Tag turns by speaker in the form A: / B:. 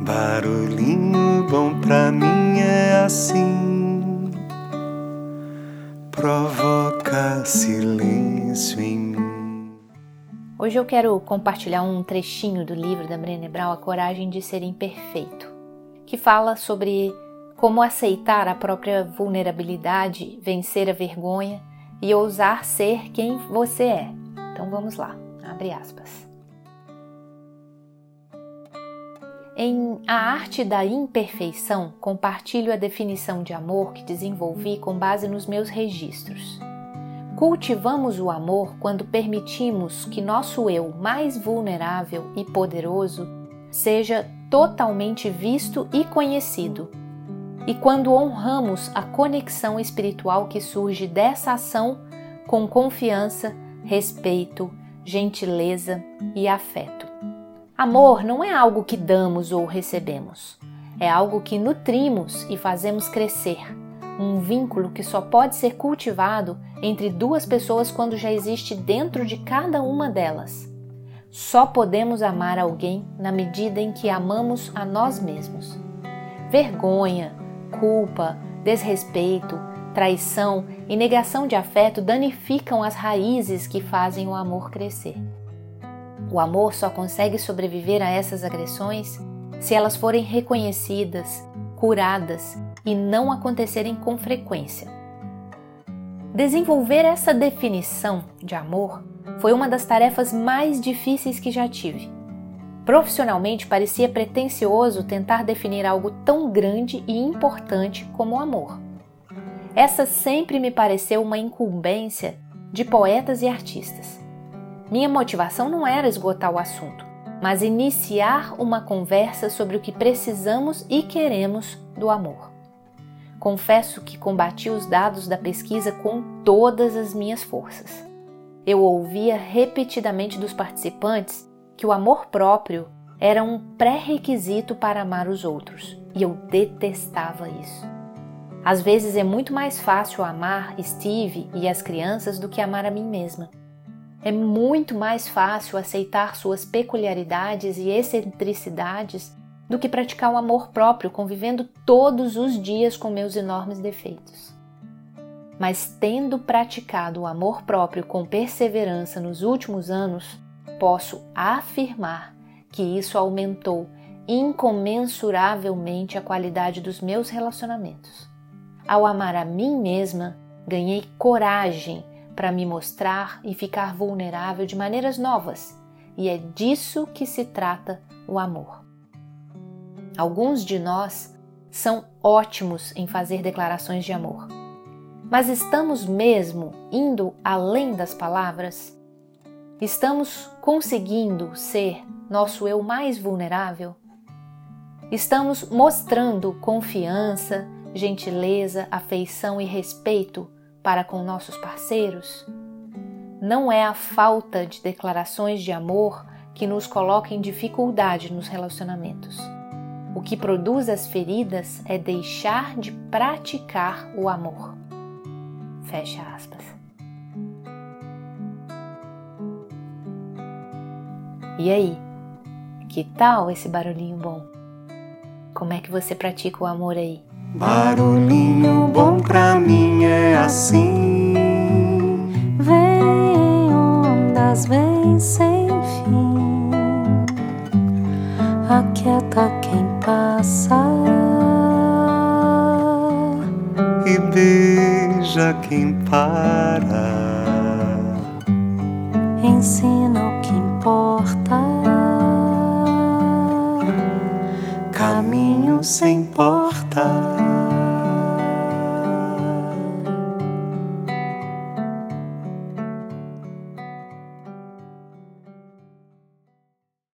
A: Barulhinho bom pra mim é assim, provoca silêncio em mim.
B: Hoje eu quero compartilhar um trechinho do livro da Brené Brown, A Coragem de Ser Imperfeito, que fala sobre como aceitar a própria vulnerabilidade, vencer a vergonha e ousar ser quem você é. Então vamos lá, abre aspas. Em A Arte da Imperfeição, compartilho a definição de amor que desenvolvi com base nos meus registros. Cultivamos o amor quando permitimos que nosso eu mais vulnerável e poderoso seja totalmente visto e conhecido, e quando honramos a conexão espiritual que surge dessa ação com confiança, respeito, gentileza e afeto. Amor não é algo que damos ou recebemos, é algo que nutrimos e fazemos crescer. Um vínculo que só pode ser cultivado entre duas pessoas quando já existe dentro de cada uma delas. Só podemos amar alguém na medida em que amamos a nós mesmos. Vergonha, culpa, desrespeito, traição e negação de afeto danificam as raízes que fazem o amor crescer. O amor só consegue sobreviver a essas agressões se elas forem reconhecidas, curadas e não acontecerem com frequência. Desenvolver essa definição de amor foi uma das tarefas mais difíceis que já tive. Profissionalmente, parecia pretensioso tentar definir algo tão grande e importante como o amor. Essa sempre me pareceu uma incumbência de poetas e artistas. Minha motivação não era esgotar o assunto, mas iniciar uma conversa sobre o que precisamos e queremos do amor. Confesso que combati os dados da pesquisa com todas as minhas forças. Eu ouvia repetidamente dos participantes que o amor próprio era um pré-requisito para amar os outros, e eu detestava isso. Às vezes é muito mais fácil amar Steve e as crianças do que amar a mim mesma. É muito mais fácil aceitar suas peculiaridades e excentricidades do que praticar o amor próprio convivendo todos os dias com meus enormes defeitos. Mas tendo praticado o amor próprio com perseverança nos últimos anos, posso afirmar que isso aumentou incomensuravelmente a qualidade dos meus relacionamentos. Ao amar a mim mesma, ganhei coragem para me mostrar e ficar vulnerável de maneiras novas, e é disso que se trata o amor. Alguns de nós são ótimos em fazer declarações de amor, mas estamos mesmo indo além das palavras? Estamos conseguindo ser nosso eu mais vulnerável? Estamos mostrando confiança, gentileza, afeição e respeito para com nossos parceiros? Não é a falta de declarações de amor que nos coloca em dificuldade nos relacionamentos. O que produz as feridas é deixar de praticar o amor. Fecha aspas. E aí? Que tal esse barulhinho bom? Como é que você pratica o amor aí?
A: Barulhinho bom pra mim é assim.
C: Vem ondas, vem sem fim. Aquieta quem passa.
A: E beija quem para.
C: Ensina